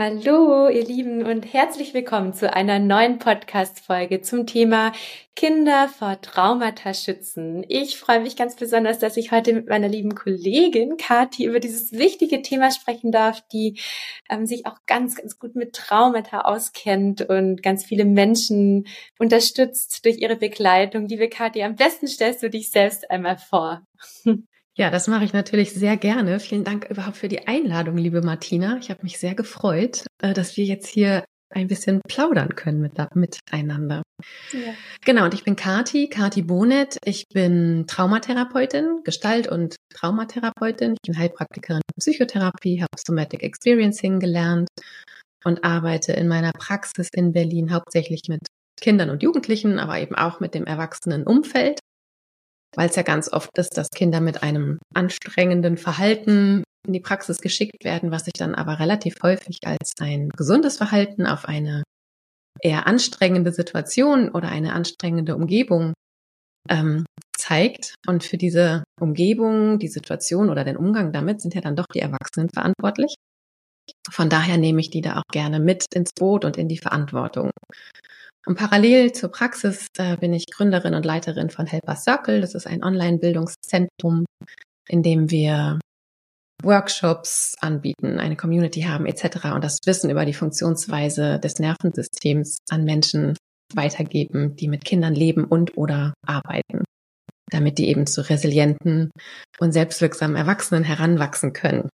Hallo, ihr Lieben, und herzlich willkommen zu einer neuen Podcast-Folge zum Thema Kinder vor Traumata schützen. Ich freue mich ganz besonders, dass ich heute mit meiner lieben Kollegin Kathi über dieses wichtige Thema sprechen darf, die ähm, sich auch ganz, ganz gut mit Traumata auskennt und ganz viele Menschen unterstützt durch ihre Begleitung. Liebe Kathi, am besten stellst du dich selbst einmal vor. Ja, das mache ich natürlich sehr gerne. Vielen Dank überhaupt für die Einladung, liebe Martina. Ich habe mich sehr gefreut, äh, dass wir jetzt hier ein bisschen plaudern können mit, miteinander. Ja. Genau, und ich bin Kati, Kati Bonet. Ich bin Traumatherapeutin, Gestalt- und Traumatherapeutin. Ich bin Heilpraktikerin für Psychotherapie, habe Somatic Experiencing gelernt und arbeite in meiner Praxis in Berlin hauptsächlich mit Kindern und Jugendlichen, aber eben auch mit dem Erwachsenenumfeld weil es ja ganz oft ist, dass Kinder mit einem anstrengenden Verhalten in die Praxis geschickt werden, was sich dann aber relativ häufig als ein gesundes Verhalten auf eine eher anstrengende Situation oder eine anstrengende Umgebung ähm, zeigt. Und für diese Umgebung, die Situation oder den Umgang damit sind ja dann doch die Erwachsenen verantwortlich. Von daher nehme ich die da auch gerne mit ins Boot und in die Verantwortung. Und parallel zur Praxis äh, bin ich Gründerin und Leiterin von Helper Circle. Das ist ein Online-Bildungszentrum, in dem wir Workshops anbieten, eine Community haben etc. und das Wissen über die Funktionsweise des Nervensystems an Menschen weitergeben, die mit Kindern leben und oder arbeiten, damit die eben zu resilienten und selbstwirksamen Erwachsenen heranwachsen können.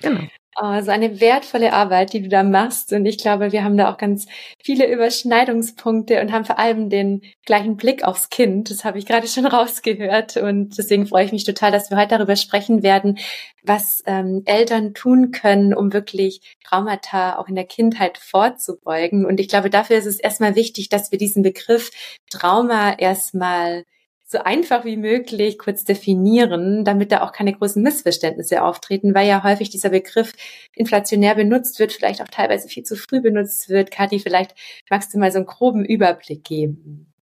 Genau. Oh, so eine wertvolle Arbeit, die du da machst. Und ich glaube, wir haben da auch ganz viele Überschneidungspunkte und haben vor allem den gleichen Blick aufs Kind. Das habe ich gerade schon rausgehört. Und deswegen freue ich mich total, dass wir heute darüber sprechen werden, was ähm, Eltern tun können, um wirklich Traumata auch in der Kindheit vorzubeugen. Und ich glaube, dafür ist es erstmal wichtig, dass wir diesen Begriff Trauma erstmal so einfach wie möglich kurz definieren, damit da auch keine großen Missverständnisse auftreten, weil ja häufig dieser Begriff inflationär benutzt wird, vielleicht auch teilweise viel zu früh benutzt wird. Kathi, vielleicht magst du mal so einen groben Überblick geben.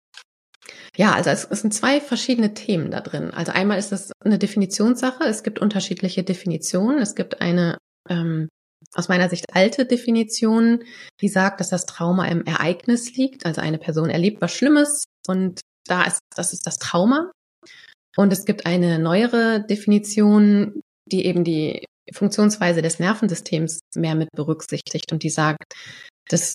Ja, also es, es sind zwei verschiedene Themen da drin. Also einmal ist das eine Definitionssache. Es gibt unterschiedliche Definitionen. Es gibt eine ähm, aus meiner Sicht alte Definition, die sagt, dass das Trauma im Ereignis liegt. Also eine Person erlebt was Schlimmes und da ist, das ist das Trauma. Und es gibt eine neuere Definition, die eben die Funktionsweise des Nervensystems mehr mit berücksichtigt und die sagt, dass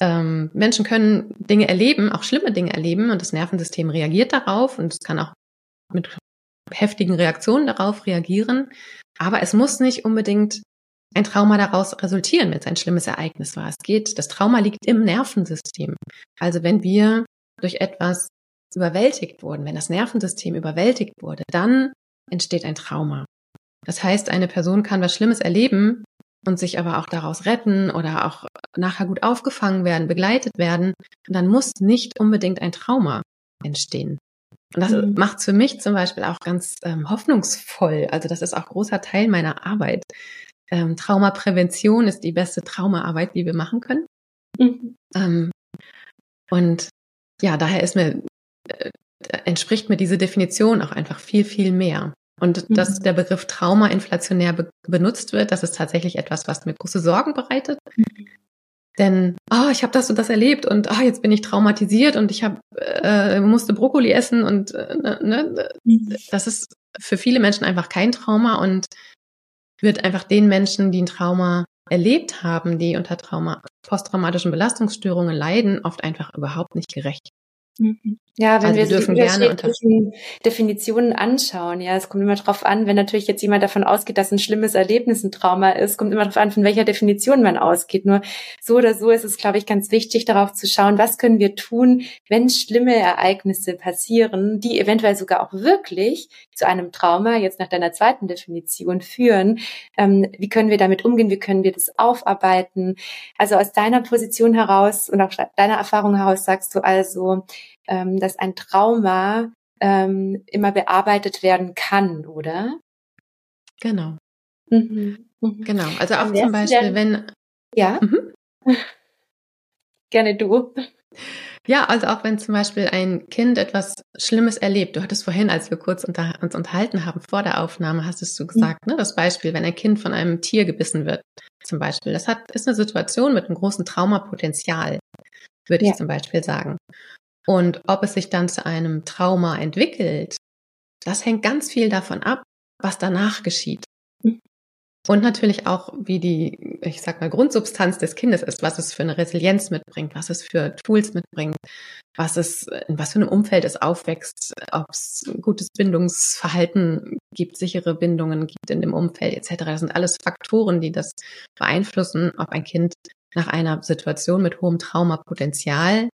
ähm, Menschen können Dinge erleben, auch schlimme Dinge erleben und das Nervensystem reagiert darauf und es kann auch mit heftigen Reaktionen darauf reagieren. Aber es muss nicht unbedingt ein Trauma daraus resultieren, wenn es ein schlimmes Ereignis war. Es geht, das Trauma liegt im Nervensystem. Also wenn wir durch etwas überwältigt wurden, wenn das Nervensystem überwältigt wurde, dann entsteht ein Trauma. Das heißt, eine Person kann was Schlimmes erleben und sich aber auch daraus retten oder auch nachher gut aufgefangen werden, begleitet werden. Und dann muss nicht unbedingt ein Trauma entstehen. Und das mhm. macht für mich zum Beispiel auch ganz ähm, hoffnungsvoll. Also das ist auch großer Teil meiner Arbeit. Ähm, Traumaprävention ist die beste Traumaarbeit, die wir machen können. Mhm. Ähm, und ja, daher ist mir entspricht mir diese Definition auch einfach viel, viel mehr. Und mhm. dass der Begriff Trauma inflationär be benutzt wird, das ist tatsächlich etwas, was mir große Sorgen bereitet. Mhm. Denn, oh, ich habe das und das erlebt und oh, jetzt bin ich traumatisiert und ich hab, äh, musste Brokkoli essen und äh, ne, ne mhm. das ist für viele Menschen einfach kein Trauma und wird einfach den Menschen, die ein Trauma erlebt haben, die unter Trauma, posttraumatischen Belastungsstörungen leiden, oft einfach überhaupt nicht gerecht. Mhm. Ja, wenn also wir, wir so die unterschiedlichen Definitionen anschauen, ja, es kommt immer darauf an, wenn natürlich jetzt jemand davon ausgeht, dass ein schlimmes Erlebnis ein Trauma ist, kommt immer darauf an, von welcher Definition man ausgeht. Nur so oder so ist es, glaube ich, ganz wichtig, darauf zu schauen, was können wir tun, wenn schlimme Ereignisse passieren, die eventuell sogar auch wirklich zu einem Trauma, jetzt nach deiner zweiten Definition, führen. Ähm, wie können wir damit umgehen? Wie können wir das aufarbeiten? Also aus deiner Position heraus und auch deiner Erfahrung heraus sagst du also, ähm, dass ein Trauma ähm, immer bearbeitet werden kann, oder? Genau. Mhm. Mhm. Genau. Also auch zum Beispiel, denn, wenn. Ja. Mhm. Gerne du. Ja, also auch wenn zum Beispiel ein Kind etwas Schlimmes erlebt. Du hattest vorhin, als wir kurz unter, uns unterhalten haben vor der Aufnahme, hast du gesagt, mhm. ne, das Beispiel, wenn ein Kind von einem Tier gebissen wird, zum Beispiel. Das hat, ist eine Situation mit einem großen Traumapotenzial, würde ja. ich zum Beispiel sagen. Und ob es sich dann zu einem Trauma entwickelt, das hängt ganz viel davon ab, was danach geschieht. Mhm. Und natürlich auch, wie die, ich sag mal, Grundsubstanz des Kindes ist, was es für eine Resilienz mitbringt, was es für Tools mitbringt, was es, in was für einem Umfeld es aufwächst, ob es gutes Bindungsverhalten gibt, sichere Bindungen gibt in dem Umfeld etc. Das sind alles Faktoren, die das beeinflussen, ob ein Kind nach einer Situation mit hohem Traumapotenzial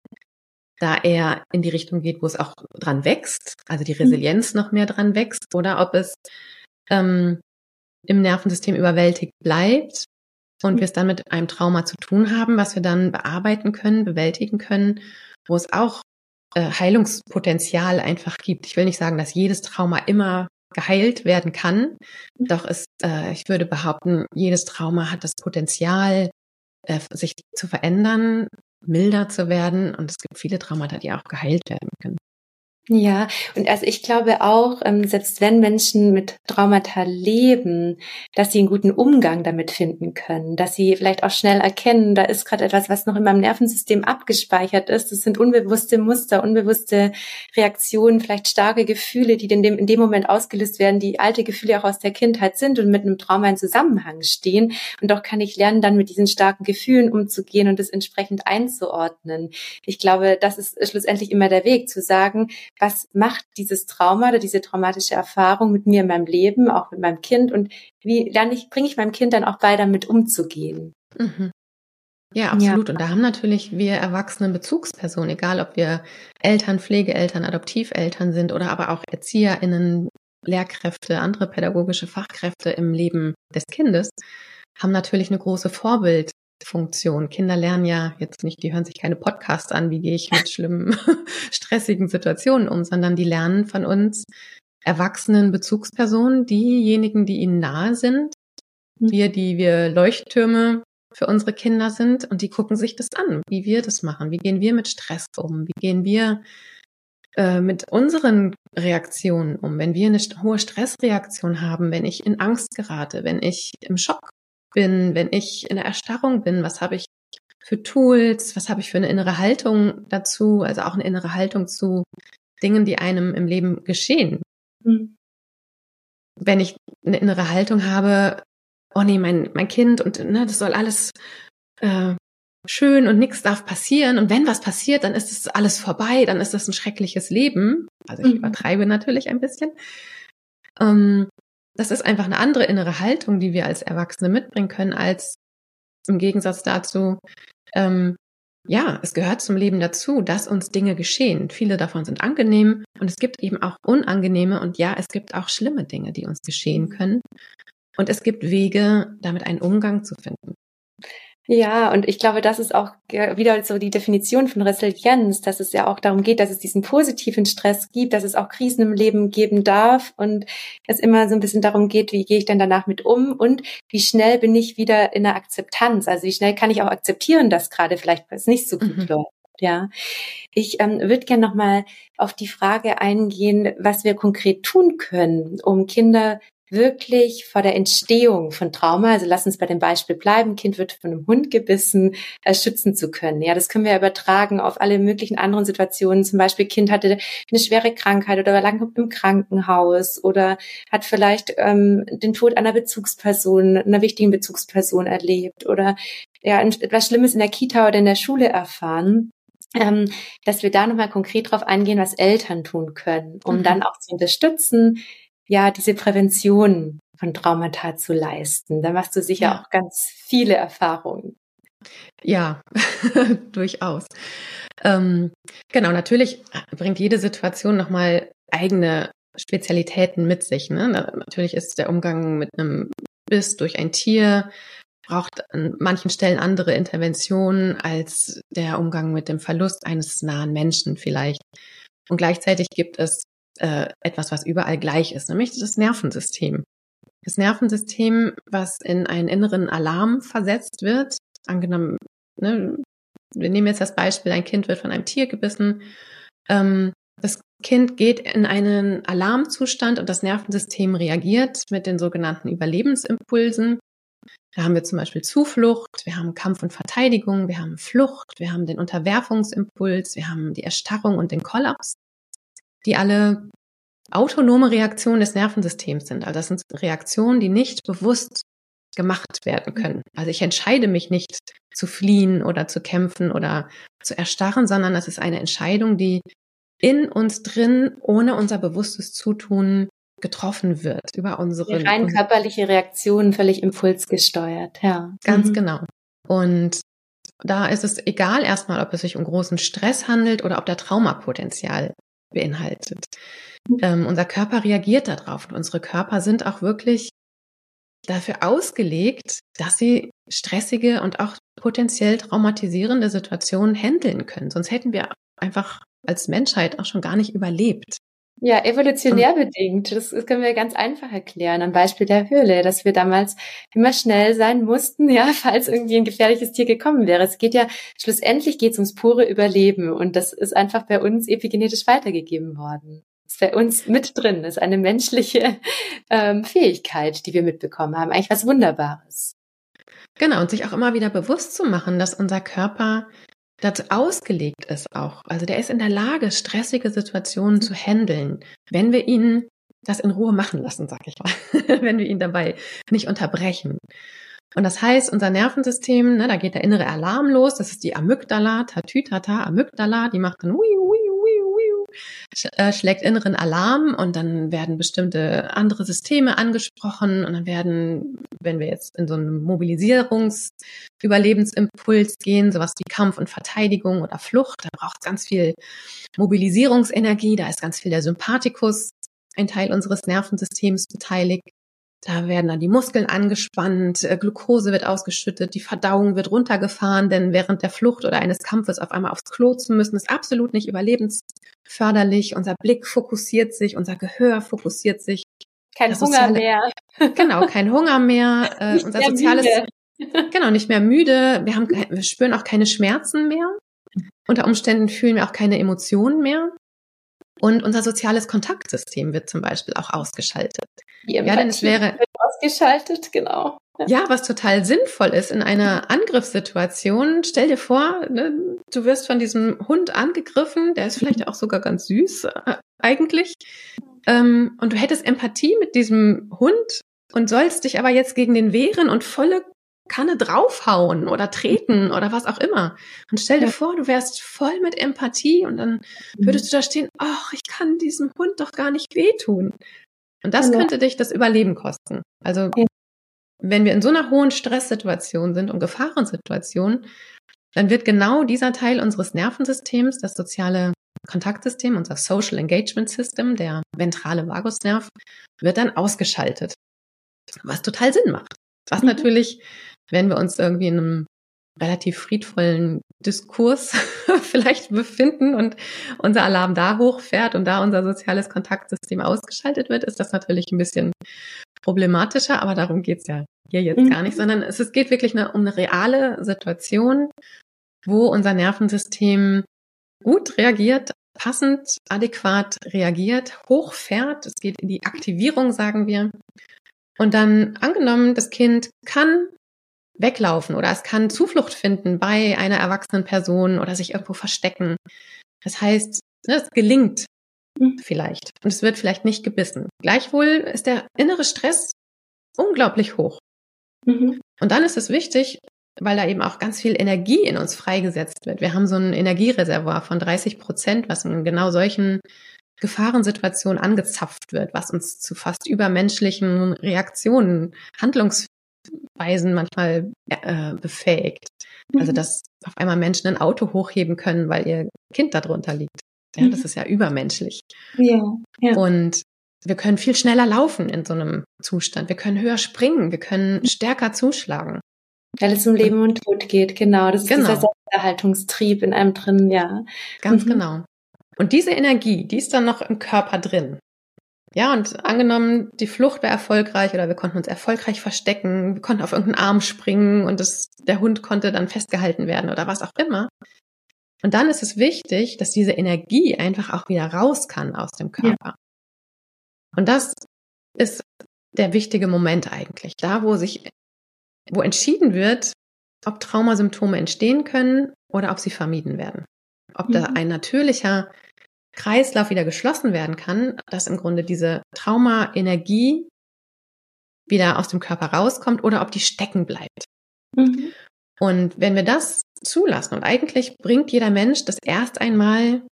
da eher in die Richtung geht, wo es auch dran wächst, also die mhm. Resilienz noch mehr dran wächst, oder ob es ähm, im Nervensystem überwältigt bleibt und wir es dann mit einem Trauma zu tun haben, was wir dann bearbeiten können, bewältigen können, wo es auch äh, Heilungspotenzial einfach gibt. Ich will nicht sagen, dass jedes Trauma immer geheilt werden kann, mhm. doch ist, äh, ich würde behaupten, jedes Trauma hat das Potenzial, äh, sich zu verändern, milder zu werden. Und es gibt viele Traumata, die auch geheilt werden können. Ja, und also ich glaube auch, ähm, selbst wenn Menschen mit Traumata leben, dass sie einen guten Umgang damit finden können, dass sie vielleicht auch schnell erkennen, da ist gerade etwas, was noch in meinem Nervensystem abgespeichert ist. Das sind unbewusste Muster, unbewusste Reaktionen, vielleicht starke Gefühle, die in dem, in dem Moment ausgelöst werden, die alte Gefühle auch aus der Kindheit sind und mit einem Trauma in Zusammenhang stehen. Und doch kann ich lernen, dann mit diesen starken Gefühlen umzugehen und das entsprechend einzuordnen. Ich glaube, das ist schlussendlich immer der Weg, zu sagen, was macht dieses Trauma oder diese traumatische Erfahrung mit mir in meinem Leben, auch mit meinem Kind und wie lerne ich, bringe ich meinem Kind dann auch bei, damit umzugehen. Mhm. Ja, absolut. Ja. Und da haben natürlich wir Erwachsene Bezugspersonen, egal ob wir Eltern, Pflegeeltern, Adoptiveltern sind oder aber auch ErzieherInnen, Lehrkräfte, andere pädagogische Fachkräfte im Leben des Kindes, haben natürlich eine große Vorbild, Funktion. Kinder lernen ja jetzt nicht, die hören sich keine Podcasts an, wie gehe ich mit schlimmen, stressigen Situationen um, sondern die lernen von uns erwachsenen Bezugspersonen, diejenigen, die ihnen nahe sind, wir, die wir Leuchttürme für unsere Kinder sind und die gucken sich das an, wie wir das machen, wie gehen wir mit Stress um, wie gehen wir äh, mit unseren Reaktionen um, wenn wir eine hohe Stressreaktion haben, wenn ich in Angst gerate, wenn ich im Schock bin, wenn ich in der Erstarrung bin, was habe ich für Tools, was habe ich für eine innere Haltung dazu, also auch eine innere Haltung zu Dingen, die einem im Leben geschehen. Mhm. Wenn ich eine innere Haltung habe, oh nee, mein, mein Kind und ne, das soll alles äh, schön und nichts darf passieren. Und wenn was passiert, dann ist es alles vorbei, dann ist das ein schreckliches Leben. Also ich mhm. übertreibe natürlich ein bisschen. Ähm, das ist einfach eine andere innere Haltung, die wir als Erwachsene mitbringen können, als im Gegensatz dazu, ähm, ja, es gehört zum Leben dazu, dass uns Dinge geschehen. Viele davon sind angenehm und es gibt eben auch unangenehme und ja, es gibt auch schlimme Dinge, die uns geschehen können. Und es gibt Wege, damit einen Umgang zu finden. Ja, und ich glaube, das ist auch wieder so die Definition von Resilienz, dass es ja auch darum geht, dass es diesen positiven Stress gibt, dass es auch Krisen im Leben geben darf und es immer so ein bisschen darum geht, wie gehe ich denn danach mit um und wie schnell bin ich wieder in der Akzeptanz? Also wie schnell kann ich auch akzeptieren, dass gerade vielleicht es nicht so gut mhm. läuft. Ja, ich ähm, würde gerne nochmal auf die Frage eingehen, was wir konkret tun können, um Kinder wirklich vor der Entstehung von Trauma, also lass uns bei dem Beispiel bleiben, Kind wird von einem Hund gebissen, äh, schützen zu können. Ja, das können wir übertragen auf alle möglichen anderen Situationen. Zum Beispiel Kind hatte eine schwere Krankheit oder war lange im Krankenhaus oder hat vielleicht ähm, den Tod einer Bezugsperson, einer wichtigen Bezugsperson erlebt oder ja, etwas Schlimmes in der Kita oder in der Schule erfahren. ähm, dass wir da nochmal konkret drauf eingehen, was Eltern tun können, um mhm. dann auch zu unterstützen, ja, diese Prävention von Traumata zu leisten. Da machst du sicher ja. auch ganz viele Erfahrungen. Ja, durchaus. Ähm, genau, natürlich bringt jede Situation nochmal eigene Spezialitäten mit sich. Ne? Natürlich ist der Umgang mit einem Biss durch ein Tier braucht an manchen Stellen andere Interventionen als der Umgang mit dem Verlust eines nahen Menschen vielleicht. Und gleichzeitig gibt es äh, etwas, was überall gleich ist, nämlich das Nervensystem. Das Nervensystem, was in einen inneren Alarm versetzt wird, angenommen, ne, wir nehmen jetzt das Beispiel, ein Kind wird von einem Tier gebissen, ähm, das Kind geht in einen Alarmzustand und das Nervensystem reagiert mit den sogenannten Überlebensimpulsen. Da haben wir zum Beispiel Zuflucht, wir haben Kampf und Verteidigung, wir haben Flucht, wir haben den Unterwerfungsimpuls, wir haben die Erstarrung und den Kollaps, die alle autonome Reaktionen des Nervensystems sind. Also das sind Reaktionen, die nicht bewusst gemacht werden können. Also ich entscheide mich nicht zu fliehen oder zu kämpfen oder zu erstarren, sondern das ist eine Entscheidung, die in uns drin, ohne unser bewusstes Zutun getroffen wird über unsere Die rein körperliche Reaktionen völlig impulsgesteuert, ja. Ganz mhm. genau. Und da ist es egal erstmal, ob es sich um großen Stress handelt oder ob da Traumapotenzial beinhaltet. Ähm, unser Körper reagiert darauf und unsere Körper sind auch wirklich dafür ausgelegt, dass sie stressige und auch potenziell traumatisierende Situationen handeln können. Sonst hätten wir einfach als Menschheit auch schon gar nicht überlebt. Ja, evolutionär bedingt. Das, das können wir ganz einfach erklären. Am Beispiel der Höhle, dass wir damals immer schnell sein mussten, ja, falls irgendwie ein gefährliches Tier gekommen wäre. Es geht ja, schlussendlich geht es ums pure Überleben. Und das ist einfach bei uns epigenetisch weitergegeben worden. Das ist bei uns mit drin. Das ist eine menschliche ähm, Fähigkeit, die wir mitbekommen haben. Eigentlich was Wunderbares. Genau, und sich auch immer wieder bewusst zu machen, dass unser Körper dazu ausgelegt ist auch. Also der ist in der Lage, stressige Situationen zu handeln, wenn wir ihn das in Ruhe machen lassen, sag ich mal, wenn wir ihn dabei nicht unterbrechen. Und das heißt, unser Nervensystem, ne, da geht der innere Alarm los, das ist die Amygdala, Tatütata, Amygdala, die macht dann ui, ui, äh, schlägt inneren Alarm und dann werden bestimmte andere Systeme angesprochen und dann werden, wenn wir jetzt in so einen Mobilisierungs-Überlebensimpuls gehen, sowas wie Kampf und Verteidigung oder Flucht, da braucht es ganz viel Mobilisierungsenergie, da ist ganz viel der Sympathikus, ein Teil unseres Nervensystems beteiligt. Da werden dann die Muskeln angespannt, äh, Glucose wird ausgeschüttet, die Verdauung wird runtergefahren, denn während der Flucht oder eines Kampfes auf einmal aufs Klo zu müssen, ist absolut nicht überlebensförderlich. Unser Blick fokussiert sich, unser Gehör fokussiert sich. Kein Hunger mehr. Genau, kein Hunger mehr. Äh, unser soziales, müde. genau, nicht mehr müde. Wir haben, wir spüren auch keine Schmerzen mehr. Unter Umständen fühlen wir auch keine Emotionen mehr. Und unser soziales Kontaktsystem wird zum Beispiel auch ausgeschaltet. Die ja, denn es wäre ausgeschaltet, genau. Ja. ja, was total sinnvoll ist in einer Angriffssituation. Stell dir vor, ne, du wirst von diesem Hund angegriffen, der ist vielleicht auch sogar ganz süß äh, eigentlich. Ähm, und du hättest Empathie mit diesem Hund und sollst dich aber jetzt gegen den wehren und volle Kanne draufhauen oder treten oder was auch immer. Und stell dir ja. vor, du wärst voll mit Empathie und dann mhm. würdest du da stehen, ach, ich kann diesem Hund doch gar nicht wehtun. Und das könnte dich das Überleben kosten. Also, ja. wenn wir in so einer hohen Stresssituation sind und Gefahrensituation, dann wird genau dieser Teil unseres Nervensystems, das soziale Kontaktsystem, unser Social Engagement System, der ventrale Vagusnerv, wird dann ausgeschaltet. Was total Sinn macht. Was mhm. natürlich wenn wir uns irgendwie in einem relativ friedvollen Diskurs vielleicht befinden und unser Alarm da hochfährt und da unser soziales Kontaktsystem ausgeschaltet wird, ist das natürlich ein bisschen problematischer, aber darum geht's ja hier jetzt gar nicht, mhm. sondern es, es geht wirklich eine, um eine reale Situation, wo unser Nervensystem gut reagiert, passend, adäquat reagiert, hochfährt. Es geht in die Aktivierung, sagen wir. Und dann angenommen, das Kind kann weglaufen oder es kann Zuflucht finden bei einer erwachsenen Person oder sich irgendwo verstecken. Das heißt, ne, es gelingt mhm. vielleicht und es wird vielleicht nicht gebissen. Gleichwohl ist der innere Stress unglaublich hoch. Mhm. Und dann ist es wichtig, weil da eben auch ganz viel Energie in uns freigesetzt wird. Wir haben so ein Energiereservoir von 30 Prozent, was in genau solchen Gefahrensituationen angezapft wird, was uns zu fast übermenschlichen Reaktionen, Handlungsweisen manchmal äh, befähigt. Also mhm. dass auf einmal Menschen ein Auto hochheben können, weil ihr Kind darunter liegt. Ja, das mhm. ist ja übermenschlich. Ja, ja. Und wir können viel schneller laufen in so einem Zustand. Wir können höher springen. Wir können mhm. stärker zuschlagen. Weil es um Leben und Tod geht, genau. Das ist genau. dieser Selbsterhaltungstrieb in einem drin, ja. Ganz mhm. genau. Und diese Energie, die ist dann noch im Körper drin. Ja, und angenommen, die Flucht wäre erfolgreich oder wir konnten uns erfolgreich verstecken, wir konnten auf irgendeinen Arm springen und das, der Hund konnte dann festgehalten werden oder was auch immer. Und dann ist es wichtig, dass diese Energie einfach auch wieder raus kann aus dem Körper. Ja. Und das ist der wichtige Moment eigentlich. Da, wo sich, wo entschieden wird, ob Traumasymptome entstehen können oder ob sie vermieden werden. Ob mhm. da ein natürlicher Kreislauf wieder geschlossen werden kann, dass im Grunde diese Trauma-Energie wieder aus dem Körper rauskommt oder ob die stecken bleibt. Mhm. Und wenn wir das zulassen, und eigentlich bringt jeder Mensch das erst einmal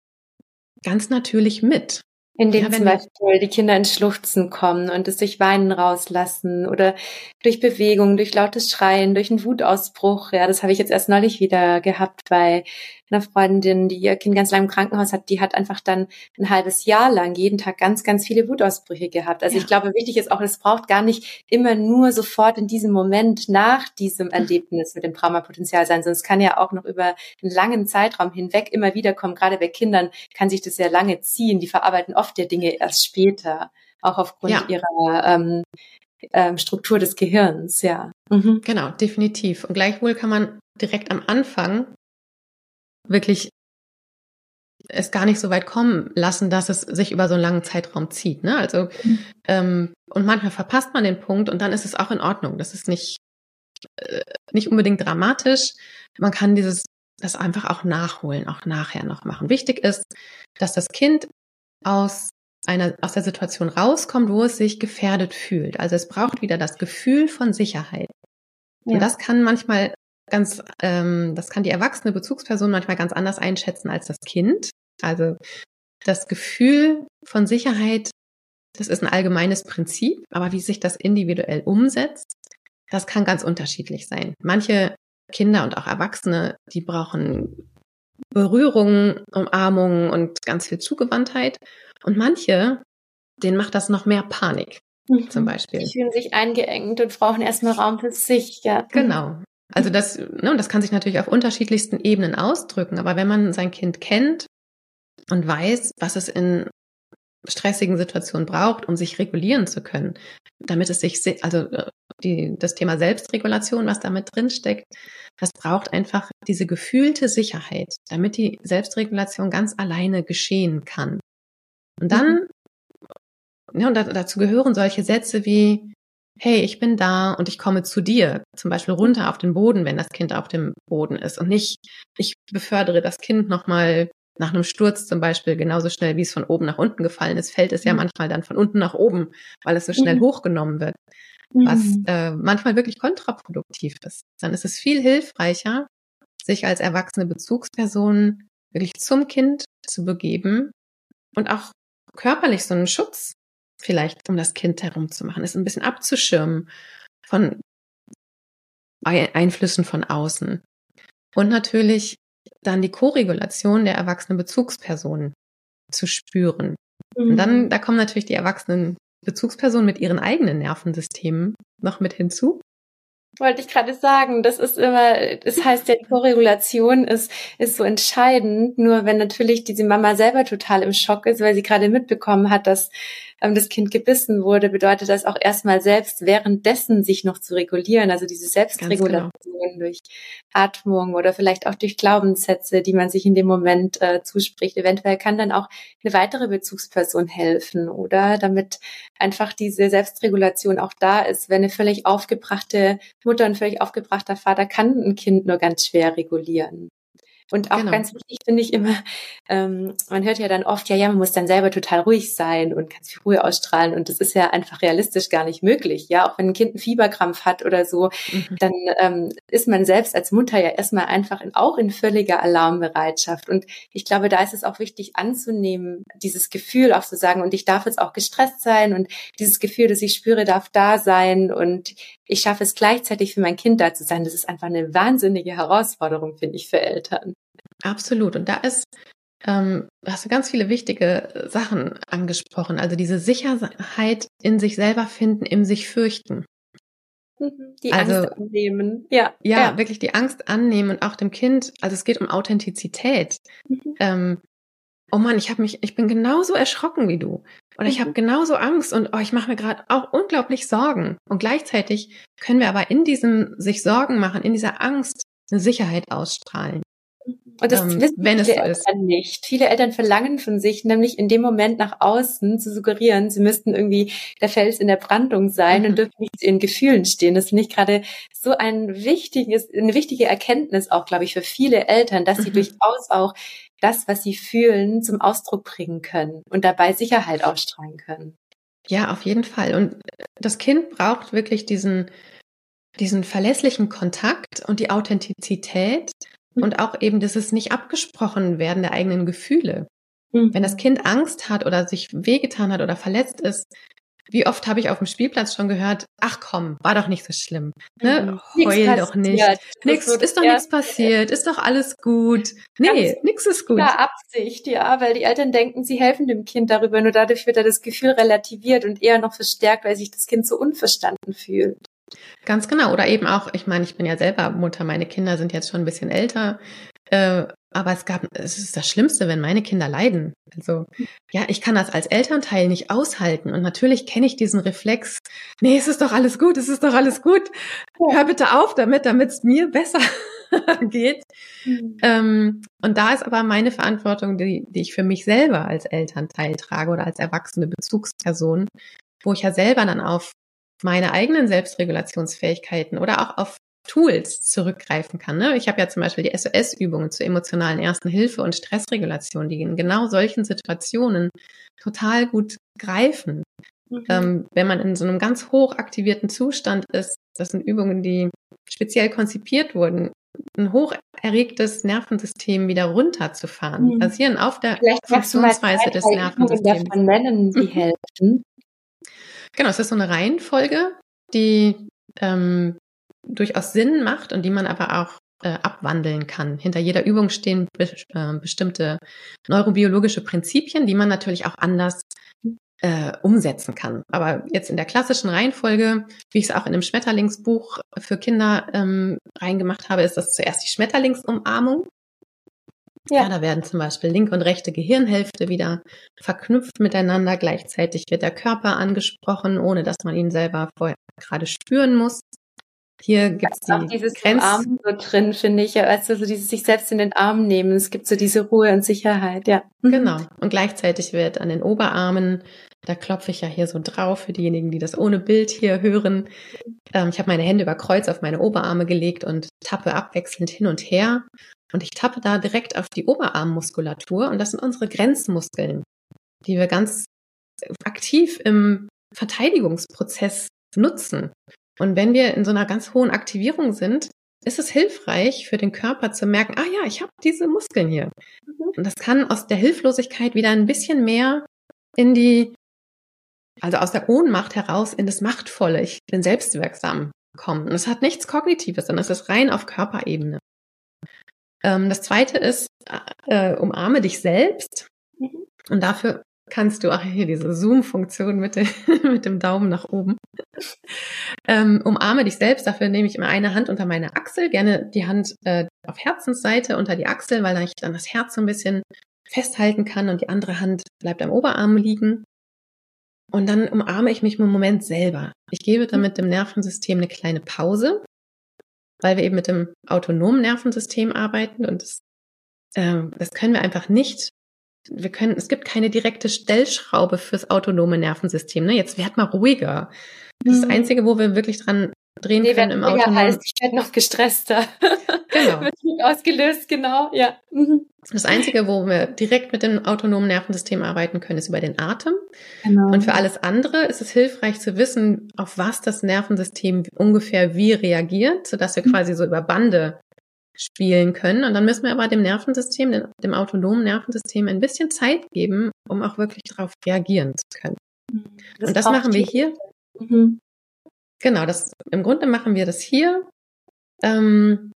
ganz natürlich mit. Indem ja, zum Beispiel die Kinder ins Schluchzen kommen und es durch Weinen rauslassen oder durch Bewegung, durch lautes Schreien, durch einen Wutausbruch. Ja, das habe ich jetzt erst neulich wieder gehabt bei einer Freundin, die ihr Kind ganz lange im Krankenhaus hat, die hat einfach dann ein halbes Jahr lang jeden Tag ganz, ganz viele Wutausbrüche gehabt. Also ja. ich glaube, wichtig ist auch, es braucht gar nicht immer nur sofort in diesem Moment nach diesem Erlebnis mit dem Traumapotenzial sein, sondern es kann ja auch noch über einen langen Zeitraum hinweg immer wieder kommen. Gerade bei Kindern kann sich das sehr lange ziehen. Die verarbeiten oft ja Dinge erst später, auch aufgrund ja. ihrer ähm, ähm, Struktur des Gehirns, ja. Mhm. Genau, definitiv. Und gleichwohl kann man direkt am Anfang wirklich es gar nicht so weit kommen lassen, dass es sich über so einen langen Zeitraum zieht. Ne? Also mhm. ähm, und manchmal verpasst man den Punkt und dann ist es auch in Ordnung. Das ist nicht äh, nicht unbedingt dramatisch. Man kann dieses das einfach auch nachholen, auch nachher noch machen. Wichtig ist, dass das Kind aus einer aus der Situation rauskommt, wo es sich gefährdet fühlt. Also es braucht wieder das Gefühl von Sicherheit. Ja. Und das kann manchmal ganz, ähm, das kann die erwachsene Bezugsperson manchmal ganz anders einschätzen als das Kind. Also das Gefühl von Sicherheit, das ist ein allgemeines Prinzip, aber wie sich das individuell umsetzt, das kann ganz unterschiedlich sein. Manche Kinder und auch Erwachsene, die brauchen Berührung, Umarmung und ganz viel Zugewandtheit. Und manche, denen macht das noch mehr Panik, mhm. zum Beispiel. Die fühlen sich eingeengt und brauchen erstmal Raum für sich, ja. Genau. Also das, ne, das kann sich natürlich auf unterschiedlichsten Ebenen ausdrücken, aber wenn man sein Kind kennt und weiß, was es in stressigen Situationen braucht, um sich regulieren zu können, damit es sich, also äh, die, das Thema Selbstregulation, was damit drin steckt, das braucht einfach diese gefühlte Sicherheit, damit die Selbstregulation ganz alleine geschehen kann. Und dann, mhm. ja, und dazu gehören solche Sätze wie, hey, ich bin da und ich komme zu dir, zum Beispiel runter auf den Boden, wenn das Kind auf dem Boden ist und nicht, ich befördere das Kind nochmal nach einem Sturz zum Beispiel genauso schnell, wie es von oben nach unten gefallen ist, fällt es ja mhm. manchmal dann von unten nach oben, weil es so schnell mhm. hochgenommen wird, was mhm. äh, manchmal wirklich kontraproduktiv ist. Dann ist es viel hilfreicher, sich als erwachsene Bezugsperson wirklich zum Kind zu begeben und auch körperlich so einen Schutz vielleicht um das Kind herum zu machen, es ein bisschen abzuschirmen von Einflüssen von außen. Und natürlich dann die Koregulation der erwachsenen Bezugspersonen zu spüren. Mhm. Und dann, mhm. da kommen natürlich die erwachsenen Bezugspersonen mit ihren eigenen Nervensystemen noch mit hinzu. Wollte ich gerade sagen, das ist immer, das heißt ja, die Korregulation ist, ist so entscheidend. Nur wenn natürlich diese Mama selber total im Schock ist, weil sie gerade mitbekommen hat, dass ähm, das Kind gebissen wurde, bedeutet das auch erstmal selbst währenddessen sich noch zu regulieren. Also diese Selbstregulation genau. durch Atmung oder vielleicht auch durch Glaubenssätze, die man sich in dem Moment äh, zuspricht. Eventuell kann dann auch eine weitere Bezugsperson helfen oder damit einfach diese Selbstregulation auch da ist. Wenn eine völlig aufgebrachte Mutter, ein völlig aufgebrachter Vater kann ein Kind nur ganz schwer regulieren. Und auch genau. ganz wichtig finde ich immer, ähm, man hört ja dann oft, ja, ja, man muss dann selber total ruhig sein und ganz viel Ruhe ausstrahlen. Und das ist ja einfach realistisch gar nicht möglich. Ja, auch wenn ein Kind einen Fieberkrampf hat oder so, mhm. dann ähm, ist man selbst als Mutter ja erstmal einfach in, auch in völliger Alarmbereitschaft. Und ich glaube, da ist es auch wichtig anzunehmen, dieses Gefühl auch zu sagen, und ich darf jetzt auch gestresst sein und dieses Gefühl, das ich spüre, darf da sein und ich schaffe es gleichzeitig für mein Kind da zu sein. Das ist einfach eine wahnsinnige Herausforderung, finde ich, für Eltern. Absolut. Und da ist, ähm, hast du ganz viele wichtige Sachen angesprochen. Also diese Sicherheit in sich selber finden, im sich fürchten. Mhm. Die also, Angst annehmen. Ja, ja, ja, wirklich die Angst annehmen und auch dem Kind, also es geht um Authentizität. Mhm. Ähm, oh Mann, ich habe mich, ich bin genauso erschrocken wie du. Oder ich habe genauso Angst und oh, ich mache mir gerade auch unglaublich Sorgen. Und gleichzeitig können wir aber in diesem sich Sorgen machen, in dieser Angst eine Sicherheit ausstrahlen. Und das ähm, wissen wenn viele es so Eltern nicht. Viele Eltern verlangen von sich, nämlich in dem Moment nach außen zu suggerieren, sie müssten irgendwie der Fels in der Brandung sein mhm. und dürfen nicht in Gefühlen stehen. Das finde ich gerade so ein wichtiges, eine wichtige Erkenntnis auch, glaube ich, für viele Eltern, dass sie mhm. durchaus auch das, was sie fühlen, zum Ausdruck bringen können und dabei Sicherheit ausstrahlen können. Ja, auf jeden Fall. Und das Kind braucht wirklich diesen, diesen verlässlichen Kontakt und die Authentizität mhm. und auch eben dieses nicht abgesprochen werden der eigenen Gefühle. Mhm. Wenn das Kind Angst hat oder sich wehgetan hat oder verletzt ist, wie oft habe ich auf dem Spielplatz schon gehört, ach komm, war doch nicht so schlimm. Ne? Mhm. Heul doch nicht. Nix, ist doch nichts passiert, ist doch alles gut. Nee, nichts ist gut. Ja, Absicht, ja, weil die Eltern denken, sie helfen dem Kind darüber, nur dadurch wird er das Gefühl relativiert und eher noch verstärkt, weil sich das Kind so unverstanden fühlt. Ganz genau. Oder eben auch, ich meine, ich bin ja selber Mutter, meine Kinder sind jetzt schon ein bisschen älter. Äh, aber es gab, es ist das Schlimmste, wenn meine Kinder leiden. Also, ja, ich kann das als Elternteil nicht aushalten. Und natürlich kenne ich diesen Reflex. Nee, es ist doch alles gut, es ist doch alles gut. Hör bitte auf damit, damit es mir besser geht. Mhm. Ähm, und da ist aber meine Verantwortung, die, die ich für mich selber als Elternteil trage oder als erwachsene Bezugsperson, wo ich ja selber dann auf meine eigenen Selbstregulationsfähigkeiten oder auch auf Tools zurückgreifen kann. Ne? Ich habe ja zum Beispiel die SOS-Übungen zur emotionalen Ersten Hilfe und Stressregulation, die in genau solchen Situationen total gut greifen. Mhm. Ähm, wenn man in so einem ganz hoch aktivierten Zustand ist, das sind Übungen, die speziell konzipiert wurden, ein hoch erregtes Nervensystem wieder runterzufahren, mhm. basieren auf der Funktionsweise des Nervensystems. Davon nennen, die mhm. helfen. Genau, es ist so eine Reihenfolge, die ähm, durchaus Sinn macht und die man aber auch äh, abwandeln kann. Hinter jeder Übung stehen be äh, bestimmte neurobiologische Prinzipien, die man natürlich auch anders äh, umsetzen kann. Aber jetzt in der klassischen Reihenfolge, wie ich es auch in einem Schmetterlingsbuch für Kinder ähm, reingemacht habe, ist das zuerst die Schmetterlingsumarmung. Ja. ja, da werden zum Beispiel linke und rechte Gehirnhälfte wieder verknüpft miteinander. Gleichzeitig wird der Körper angesprochen, ohne dass man ihn selber vorher gerade spüren muss. Hier gibt es auch dieses Grenz Arm so drin, finde ich, also so dieses sich selbst in den Arm nehmen. Es gibt so diese Ruhe und Sicherheit, ja. Mhm. Genau. Und gleichzeitig wird an den Oberarmen, da klopfe ich ja hier so drauf für diejenigen, die das ohne Bild hier hören. Ähm, ich habe meine Hände über Kreuz auf meine Oberarme gelegt und tappe abwechselnd hin und her. Und ich tappe da direkt auf die Oberarmmuskulatur und das sind unsere Grenzmuskeln, die wir ganz aktiv im Verteidigungsprozess nutzen. Und wenn wir in so einer ganz hohen Aktivierung sind, ist es hilfreich für den Körper zu merken, ah ja, ich habe diese Muskeln hier. Mhm. Und das kann aus der Hilflosigkeit wieder ein bisschen mehr in die, also aus der Ohnmacht heraus in das Machtvolle, ich bin selbstwirksam kommen. Und es hat nichts Kognitives, sondern es ist rein auf Körperebene. Ähm, das zweite ist, äh, umarme dich selbst. Mhm. Und dafür kannst du, ach hier diese Zoom-Funktion mit, dem, mit dem Daumen nach oben. Ähm, umarme dich selbst, dafür nehme ich immer eine Hand unter meine Achsel, gerne die Hand äh, auf Herzensseite unter die Achsel, weil ich dann das Herz so ein bisschen festhalten kann und die andere Hand bleibt am Oberarm liegen. Und dann umarme ich mich im Moment selber. Ich gebe damit dem Nervensystem eine kleine Pause, weil wir eben mit dem autonomen Nervensystem arbeiten und das, äh, das können wir einfach nicht wir können, es gibt keine direkte Stellschraube fürs autonome Nervensystem. Ne? Jetzt werd mal ruhiger. Das, mhm. das Einzige, wo wir wirklich dran drehen nee, können im Auto. Heißt, ich werde noch gestresster. Genau. Wird nicht ausgelöst, genau, ja. Mhm. Das Einzige, wo wir direkt mit dem autonomen Nervensystem arbeiten können, ist über den Atem. Genau. Und für alles andere ist es hilfreich zu wissen, auf was das Nervensystem ungefähr wie reagiert, sodass wir mhm. quasi so über Bande spielen können. Und dann müssen wir aber dem Nervensystem, dem, autonomen Nervensystem ein bisschen Zeit geben, um auch wirklich darauf reagieren zu können. Mhm. Das und das machen wir hier. Mhm. Genau, das im Grunde machen wir das hier, ähm,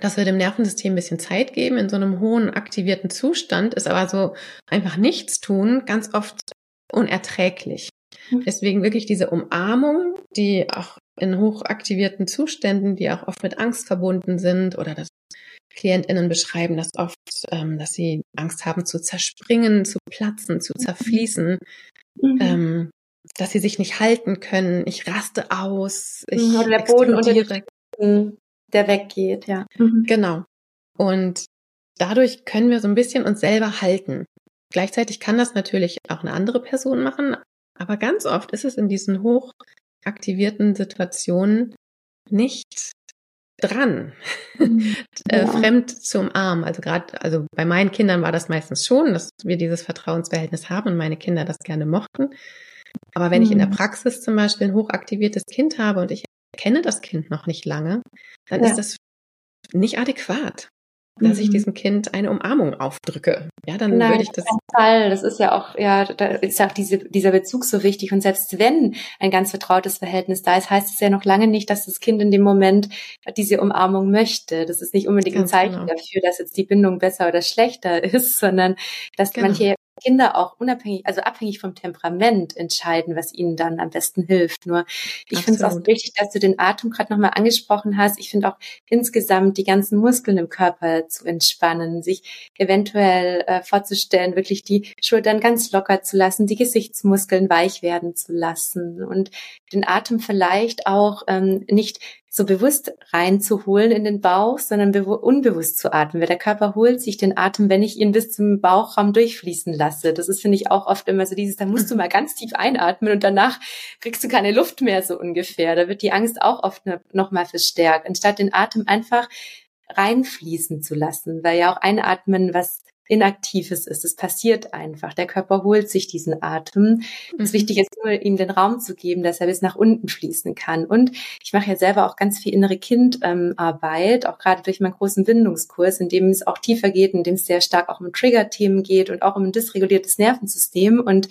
dass wir dem Nervensystem ein bisschen Zeit geben in so einem hohen aktivierten Zustand, ist aber so einfach nichts tun, ganz oft unerträglich. Mhm. Deswegen wirklich diese Umarmung, die auch in hochaktivierten Zuständen, die auch oft mit Angst verbunden sind oder das KlientInnen beschreiben das oft, ähm, dass sie Angst haben zu zerspringen, zu platzen, zu zerfließen, mhm. ähm, dass sie sich nicht halten können. Ich raste aus. Ich mhm, der Boden unter die, der weggeht, ja. Mhm. Genau. Und dadurch können wir so ein bisschen uns selber halten. Gleichzeitig kann das natürlich auch eine andere Person machen, aber ganz oft ist es in diesen hochaktivierten Situationen nicht dran, mhm. äh, ja. fremd zu umarmen. Also gerade, also bei meinen Kindern war das meistens schon, dass wir dieses Vertrauensverhältnis haben und meine Kinder das gerne mochten. Aber wenn mhm. ich in der mhm. Praxis zum Beispiel ein hochaktiviertes Kind habe und ich kenne das Kind noch nicht lange, dann ja. ist das nicht adäquat dass ich mhm. diesem Kind eine Umarmung aufdrücke. Ja, dann Nein, würde ich das. Fall. Das ist ja auch, ja, da ist ja auch diese, dieser Bezug so wichtig. Und selbst wenn ein ganz vertrautes Verhältnis da ist, heißt es ja noch lange nicht, dass das Kind in dem Moment diese Umarmung möchte. Das ist nicht unbedingt ganz ein Zeichen genau. dafür, dass jetzt die Bindung besser oder schlechter ist, sondern dass genau. manche Kinder auch unabhängig, also abhängig vom Temperament entscheiden, was ihnen dann am besten hilft. Nur ich finde es auch wichtig, dass du den Atem gerade nochmal angesprochen hast. Ich finde auch insgesamt die ganzen Muskeln im Körper zu entspannen, sich eventuell äh, vorzustellen, wirklich die Schultern ganz locker zu lassen, die Gesichtsmuskeln weich werden zu lassen und den Atem vielleicht auch ähm, nicht so bewusst reinzuholen in den Bauch, sondern unbewusst zu atmen. Weil der Körper holt sich den Atem, wenn ich ihn bis zum Bauchraum durchfließen lasse. Das ist, finde ich, auch oft immer so dieses, da musst du mal ganz tief einatmen und danach kriegst du keine Luft mehr so ungefähr. Da wird die Angst auch oft noch mal verstärkt, anstatt den Atem einfach reinfließen zu lassen, weil ja auch Einatmen was Inaktives ist. Es passiert einfach. Der Körper holt sich diesen Atem. Ist mhm. wichtig ist nur, ihm den Raum zu geben, dass er bis nach unten fließen kann. Und ich mache ja selber auch ganz viel innere Kindarbeit, auch gerade durch meinen großen Bindungskurs, in dem es auch tiefer geht, in dem es sehr stark auch um Trigger-Themen geht und auch um ein dysreguliertes Nervensystem. Und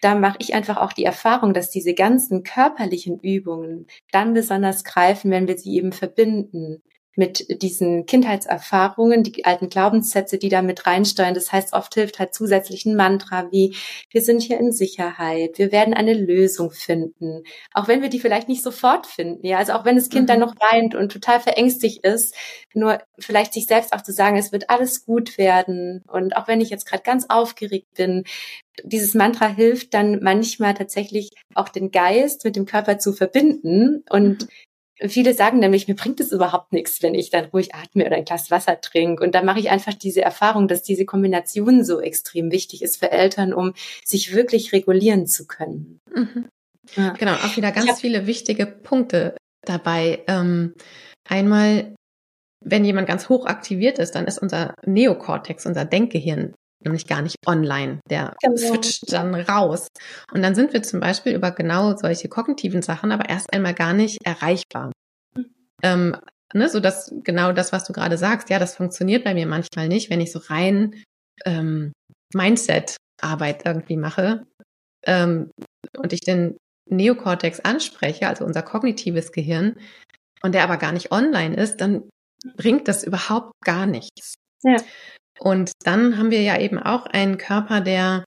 da mache ich einfach auch die Erfahrung, dass diese ganzen körperlichen Übungen dann besonders greifen, wenn wir sie eben verbinden mit diesen Kindheitserfahrungen, die alten Glaubenssätze, die da mit reinsteuern. Das heißt, oft hilft halt zusätzlich ein Mantra wie, wir sind hier in Sicherheit, wir werden eine Lösung finden. Auch wenn wir die vielleicht nicht sofort finden. Ja, also auch wenn das Kind mhm. dann noch weint und total verängstigt ist, nur vielleicht sich selbst auch zu sagen, es wird alles gut werden. Und auch wenn ich jetzt gerade ganz aufgeregt bin, dieses Mantra hilft dann manchmal tatsächlich auch den Geist mit dem Körper zu verbinden und mhm. Viele sagen nämlich, mir bringt es überhaupt nichts, wenn ich dann ruhig atme oder ein Glas Wasser trinke. Und da mache ich einfach diese Erfahrung, dass diese Kombination so extrem wichtig ist für Eltern, um sich wirklich regulieren zu können. Mhm. Ja. Genau, auch wieder ganz viele wichtige Punkte dabei. Ähm, einmal, wenn jemand ganz hoch aktiviert ist, dann ist unser Neokortex, unser Denkgehirn nämlich gar nicht online. Der genau. switcht dann raus. Und dann sind wir zum Beispiel über genau solche kognitiven Sachen aber erst einmal gar nicht erreichbar. Mhm. Ähm, ne, so dass genau das, was du gerade sagst, ja, das funktioniert bei mir manchmal nicht, wenn ich so rein ähm, Mindset-Arbeit irgendwie mache ähm, und ich den Neokortex anspreche, also unser kognitives Gehirn, und der aber gar nicht online ist, dann bringt das überhaupt gar nichts. Ja. Und dann haben wir ja eben auch einen Körper, der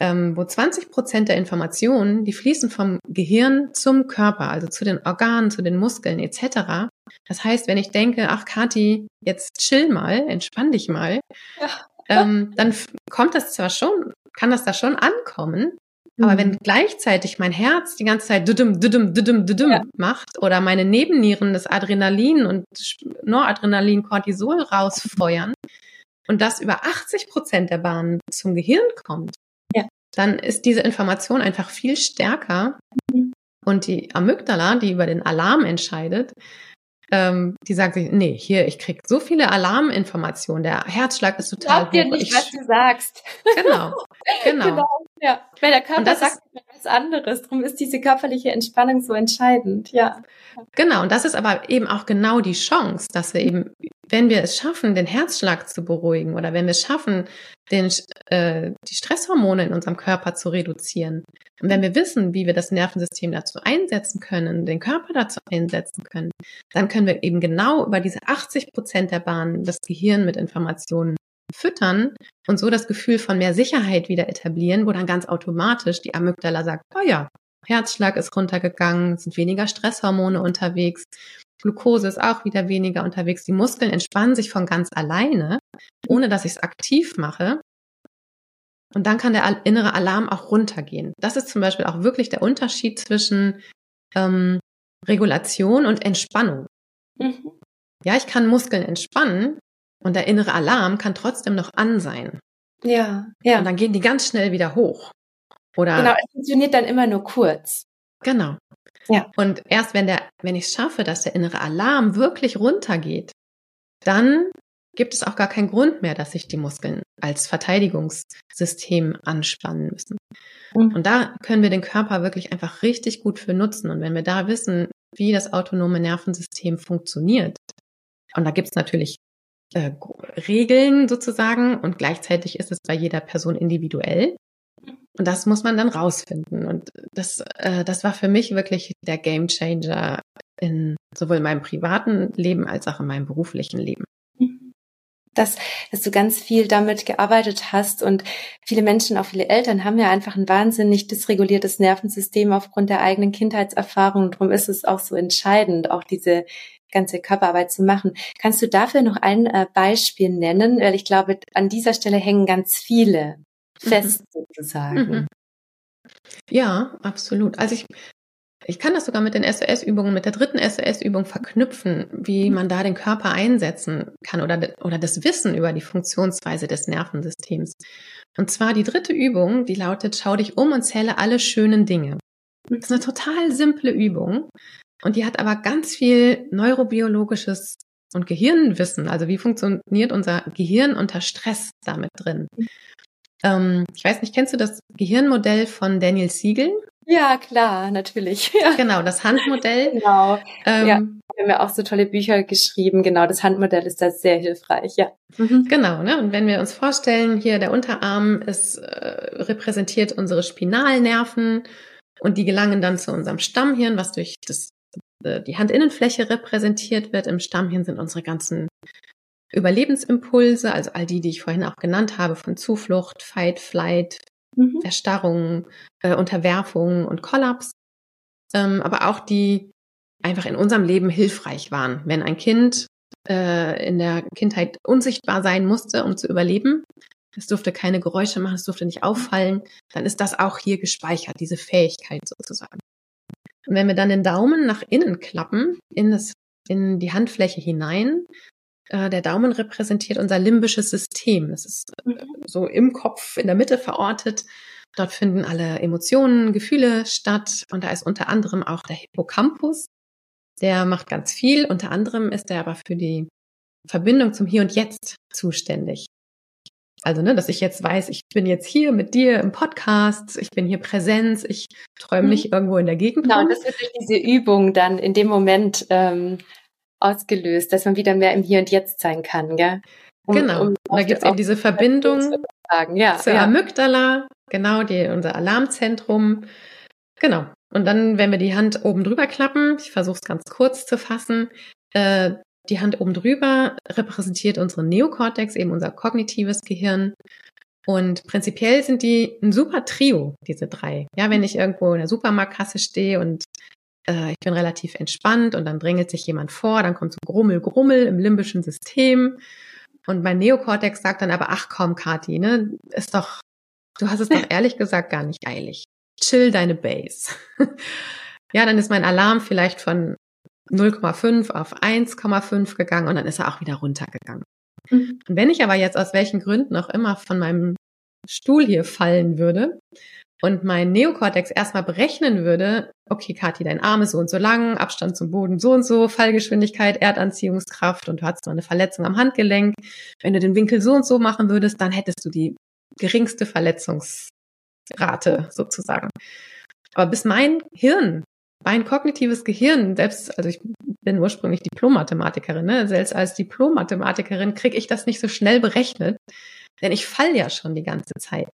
ähm, wo 20 Prozent der Informationen, die fließen vom Gehirn zum Körper, also zu den Organen, zu den Muskeln etc. Das heißt, wenn ich denke, ach Kati, jetzt chill mal, entspann dich mal, ja. ähm, dann kommt das zwar schon, kann das da schon ankommen, aber mhm. wenn gleichzeitig mein Herz die ganze Zeit düdüm, düdüm, düdüm, düdüm ja. macht oder meine Nebennieren das Adrenalin und Noradrenalin, Cortisol rausfeuern, und das über 80 Prozent der Bahnen zum Gehirn kommt, ja. dann ist diese Information einfach viel stärker, mhm. Und die Amygdala, die über den Alarm entscheidet, ähm, die sagt sich, nee, hier, ich krieg so viele Alarminformationen, der Herzschlag ist total Glaub dir nicht, ich, was du sagst. Genau, genau. genau ja. Weil der Körper sagt was anderes, darum ist diese körperliche Entspannung so entscheidend, ja. Genau, und das ist aber eben auch genau die Chance, dass wir eben, wenn wir es schaffen, den Herzschlag zu beruhigen oder wenn wir es schaffen, den, äh, die Stresshormone in unserem Körper zu reduzieren. Und wenn wir wissen, wie wir das Nervensystem dazu einsetzen können, den Körper dazu einsetzen können, dann können wir eben genau über diese 80 Prozent der Bahn das Gehirn mit Informationen füttern und so das Gefühl von mehr Sicherheit wieder etablieren, wo dann ganz automatisch die Amygdala sagt, oh ja, Herzschlag ist runtergegangen, sind weniger Stresshormone unterwegs, Glucose ist auch wieder weniger unterwegs, die Muskeln entspannen sich von ganz alleine, ohne dass ich es aktiv mache. Und dann kann der innere Alarm auch runtergehen. Das ist zum Beispiel auch wirklich der Unterschied zwischen ähm, Regulation und Entspannung. Mhm. Ja, ich kann Muskeln entspannen und der innere Alarm kann trotzdem noch an sein. Ja, ja. Und dann gehen die ganz schnell wieder hoch. Oder genau, es funktioniert dann immer nur kurz. Genau. Ja. Und erst wenn der, wenn ich es schaffe, dass der innere Alarm wirklich runtergeht, dann gibt es auch gar keinen Grund mehr, dass sich die Muskeln als Verteidigungssystem anspannen müssen. Mhm. Und da können wir den Körper wirklich einfach richtig gut für nutzen. Und wenn wir da wissen, wie das autonome Nervensystem funktioniert, und da gibt es natürlich äh, Regeln sozusagen und gleichzeitig ist es bei jeder Person individuell. Und das muss man dann rausfinden. Und das, äh, das war für mich wirklich der Game Changer in sowohl meinem privaten Leben als auch in meinem beruflichen Leben. Dass, dass du ganz viel damit gearbeitet hast und viele Menschen, auch viele Eltern haben ja einfach ein wahnsinnig dysreguliertes Nervensystem aufgrund der eigenen Kindheitserfahrung. Darum ist es auch so entscheidend, auch diese ganze Körperarbeit zu machen. Kannst du dafür noch ein äh, Beispiel nennen? Weil ich glaube, an dieser Stelle hängen ganz viele fest mhm. sozusagen. Mhm. Ja, absolut. Also ich, ich kann das sogar mit den SOS-Übungen, mit der dritten SOS-Übung verknüpfen, wie mhm. man da den Körper einsetzen kann oder, oder das Wissen über die Funktionsweise des Nervensystems. Und zwar die dritte Übung, die lautet, schau dich um und zähle alle schönen Dinge. Das ist eine total simple Übung und die hat aber ganz viel neurobiologisches und Gehirnwissen. Also wie funktioniert unser Gehirn unter Stress damit drin? Ähm, ich weiß nicht, kennst du das Gehirnmodell von Daniel Siegel? Ja, klar, natürlich. Ja. Genau, das Handmodell. Genau. Ähm, ja, wir haben ja auch so tolle Bücher geschrieben. Genau, das Handmodell ist da sehr hilfreich, ja. Mhm. Genau, ne? Und wenn wir uns vorstellen, hier der Unterarm ist äh, repräsentiert unsere Spinalnerven und die gelangen dann zu unserem Stammhirn, was durch das, äh, die Handinnenfläche repräsentiert wird. Im Stammhirn sind unsere ganzen Überlebensimpulse, also all die, die ich vorhin auch genannt habe, von Zuflucht, Fight, Flight, mhm. Erstarrung, äh, Unterwerfung und Kollaps, ähm, aber auch die einfach in unserem Leben hilfreich waren. Wenn ein Kind äh, in der Kindheit unsichtbar sein musste, um zu überleben, es durfte keine Geräusche machen, es durfte nicht auffallen, dann ist das auch hier gespeichert, diese Fähigkeit sozusagen. Und wenn wir dann den Daumen nach innen klappen, in, das, in die Handfläche hinein, äh, der Daumen repräsentiert unser limbisches System. Das ist äh, mhm. so im Kopf in der Mitte verortet. Dort finden alle Emotionen, Gefühle statt. Und da ist unter anderem auch der Hippocampus. Der macht ganz viel. Unter anderem ist er aber für die Verbindung zum Hier und Jetzt zuständig. Also, ne, dass ich jetzt weiß, ich bin jetzt hier mit dir im Podcast, ich bin hier Präsenz, ich träume nicht mhm. irgendwo in der Gegend. Genau, und das wird durch diese Übung dann in dem Moment ähm, ausgelöst, dass man wieder mehr im Hier und Jetzt sein kann, gell? Um, genau. Um da gibt es eben diese Verbindung ja, zur ja. Amygdala, genau, die, unser Alarmzentrum. Genau. Und dann, wenn wir die Hand oben drüber klappen, ich versuche es ganz kurz zu fassen, äh, die Hand oben drüber repräsentiert unseren Neokortex, eben unser kognitives Gehirn. Und prinzipiell sind die ein super Trio, diese drei. Ja, wenn ich irgendwo in der Supermarktkasse stehe und äh, ich bin relativ entspannt und dann drängelt sich jemand vor, dann kommt so Grummel, Grummel im limbischen System. Und mein Neokortex sagt dann aber, ach komm, Kati, ne, ist doch, du hast es doch ehrlich gesagt gar nicht eilig. Chill deine Base. ja, dann ist mein Alarm vielleicht von 0,5 auf 1,5 gegangen und dann ist er auch wieder runtergegangen. Mhm. Und wenn ich aber jetzt aus welchen Gründen auch immer von meinem Stuhl hier fallen würde und mein Neokortex erstmal berechnen würde, okay, Kathi, dein Arm ist so und so lang, Abstand zum Boden so und so, Fallgeschwindigkeit, Erdanziehungskraft und du hast noch eine Verletzung am Handgelenk. Wenn du den Winkel so und so machen würdest, dann hättest du die geringste Verletzungsrate sozusagen. Aber bis mein Hirn, mein kognitives Gehirn, selbst, also ich bin ursprünglich Diplom-Mathematikerin, ne? selbst als Diplom-Mathematikerin kriege ich das nicht so schnell berechnet, denn ich fall ja schon die ganze Zeit.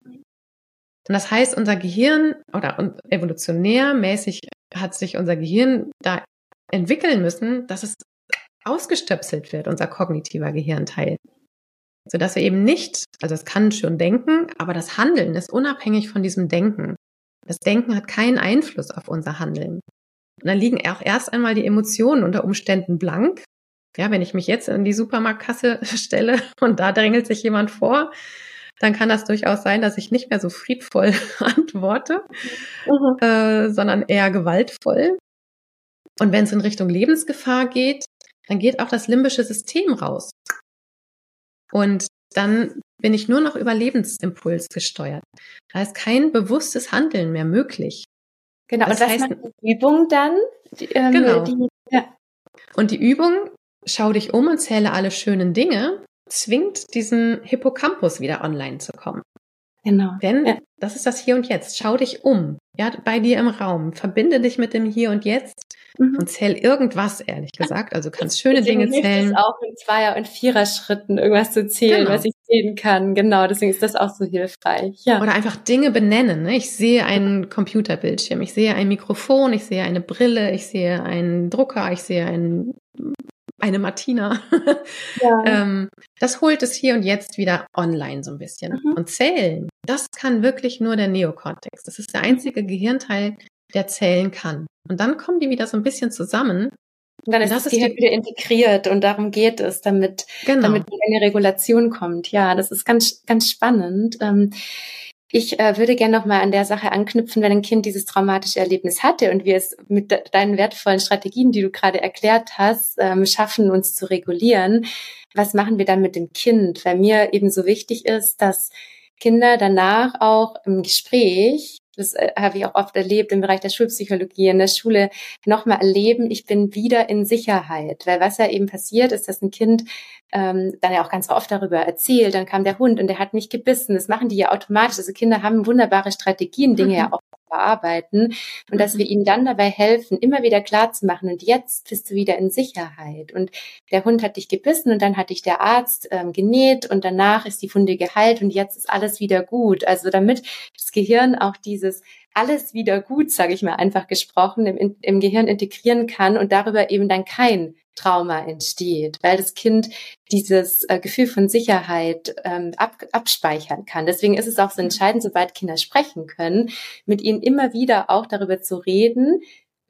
Und das heißt, unser Gehirn oder evolutionär mäßig hat sich unser Gehirn da entwickeln müssen, dass es ausgestöpselt wird, unser kognitiver Gehirnteil. Sodass wir eben nicht, also es kann schon denken, aber das Handeln ist unabhängig von diesem Denken. Das Denken hat keinen Einfluss auf unser Handeln. Und dann liegen auch erst einmal die Emotionen unter Umständen blank. Ja, wenn ich mich jetzt in die Supermarktkasse stelle und da drängelt sich jemand vor, dann kann das durchaus sein, dass ich nicht mehr so friedvoll antworte, mhm. äh, sondern eher gewaltvoll. Und wenn es in Richtung Lebensgefahr geht, dann geht auch das limbische System raus. Und dann bin ich nur noch über Lebensimpuls gesteuert. Da ist kein bewusstes Handeln mehr möglich. Genau, das und das heißt, macht die Übung dann? Die, ähm, genau. Die, ja. Und die Übung, schau dich um und zähle alle schönen Dinge, zwingt diesen Hippocampus wieder online zu kommen. Genau. Denn ja. das ist das Hier und Jetzt. Schau dich um, ja, bei dir im Raum. Verbinde dich mit dem Hier und Jetzt mhm. und zähl irgendwas, ehrlich gesagt. Also kannst schöne deswegen Dinge zählen. Es auch in Zweier- und Vierer-Schritten irgendwas zu zählen, genau. was ich sehen kann. Genau, deswegen ist das auch so hilfreich. Ja. Oder einfach Dinge benennen. Ne? Ich sehe einen Computerbildschirm, ich sehe ein Mikrofon, ich sehe eine Brille, ich sehe einen Drucker, ich sehe einen eine Martina. Ja. ähm, das holt es hier und jetzt wieder online so ein bisschen. Mhm. Und zählen, das kann wirklich nur der Neokortex. Das ist der einzige Gehirnteil, der zählen kann. Und dann kommen die wieder so ein bisschen zusammen. Und dann ist das, das Gehirn wieder integriert und darum geht es, damit, genau. damit eine Regulation kommt. Ja, das ist ganz, ganz spannend. Ähm, ich äh, würde gerne noch mal an der Sache anknüpfen, wenn ein Kind dieses traumatische Erlebnis hatte und wir es mit de deinen wertvollen Strategien, die du gerade erklärt hast, ähm, schaffen, uns zu regulieren. Was machen wir dann mit dem Kind? Weil mir eben so wichtig ist, dass Kinder danach auch im Gespräch das äh, habe ich auch oft erlebt im Bereich der Schulpsychologie in der Schule, nochmal erleben, ich bin wieder in Sicherheit. Weil was ja eben passiert, ist, dass ein Kind ähm, dann ja auch ganz oft darüber erzählt, dann kam der Hund und der hat mich gebissen. Das machen die ja automatisch. Also Kinder haben wunderbare Strategien, Dinge mhm. ja auch bearbeiten und dass wir ihnen dann dabei helfen, immer wieder klar zu machen und jetzt bist du wieder in Sicherheit und der Hund hat dich gebissen und dann hat dich der Arzt ähm, genäht und danach ist die Wunde geheilt und jetzt ist alles wieder gut. Also damit das Gehirn auch dieses alles wieder gut, sage ich mal einfach gesprochen, im, im Gehirn integrieren kann und darüber eben dann kein Trauma entsteht, weil das Kind dieses äh, Gefühl von Sicherheit ähm, ab, abspeichern kann. Deswegen ist es auch so entscheidend, sobald Kinder sprechen können, mit ihnen immer wieder auch darüber zu reden,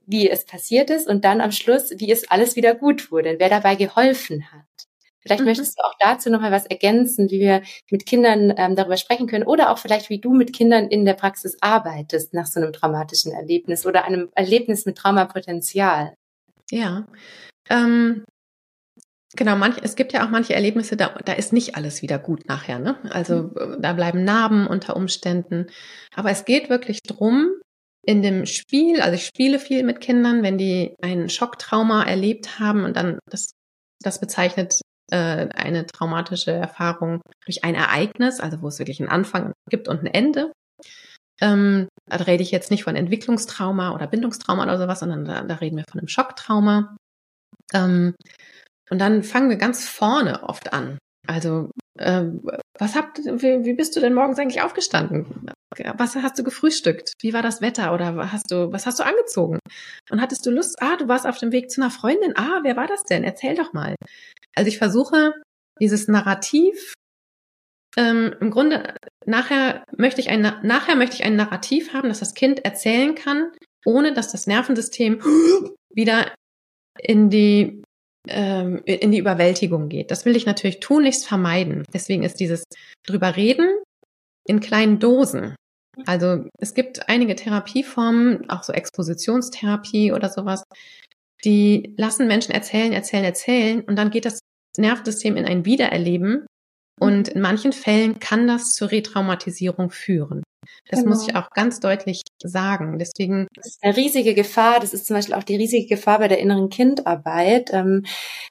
wie es passiert ist und dann am Schluss, wie es alles wieder gut wurde, wer dabei geholfen hat. Vielleicht mhm. möchtest du auch dazu nochmal was ergänzen, wie wir mit Kindern ähm, darüber sprechen können oder auch vielleicht, wie du mit Kindern in der Praxis arbeitest nach so einem traumatischen Erlebnis oder einem Erlebnis mit Traumapotenzial. Ja, ähm, Genau, manch, es gibt ja auch manche Erlebnisse, da, da ist nicht alles wieder gut nachher. Ne? Also mhm. da bleiben Narben unter Umständen. Aber es geht wirklich drum, in dem Spiel, also ich spiele viel mit Kindern, wenn die ein Schocktrauma erlebt haben und dann das, das bezeichnet äh, eine traumatische Erfahrung durch ein Ereignis, also wo es wirklich einen Anfang gibt und ein Ende. Ähm, da rede ich jetzt nicht von Entwicklungstrauma oder Bindungstrauma oder sowas, sondern da, da reden wir von einem Schocktrauma. Ähm, und dann fangen wir ganz vorne oft an. Also, äh, was habt, wie, wie bist du denn morgens eigentlich aufgestanden? Was hast du gefrühstückt? Wie war das Wetter? Oder hast du, was hast du angezogen? Und hattest du Lust? Ah, du warst auf dem Weg zu einer Freundin. Ah, wer war das denn? Erzähl doch mal. Also ich versuche dieses Narrativ ähm, im Grunde nachher möchte ich ein nachher möchte ich ein Narrativ haben, das das Kind erzählen kann, ohne dass das Nervensystem wieder in die ähm, in die Überwältigung geht. Das will ich natürlich tunlichst vermeiden. Deswegen ist dieses drüber reden in kleinen Dosen. Also es gibt einige Therapieformen, auch so Expositionstherapie oder sowas, die lassen Menschen erzählen, erzählen, erzählen und dann geht das Nervensystem in ein Wiedererleben und in manchen Fällen kann das zur Retraumatisierung führen. Das genau. muss ich auch ganz deutlich sagen. Deswegen. Das ist eine riesige Gefahr. Das ist zum Beispiel auch die riesige Gefahr bei der inneren Kindarbeit, ähm,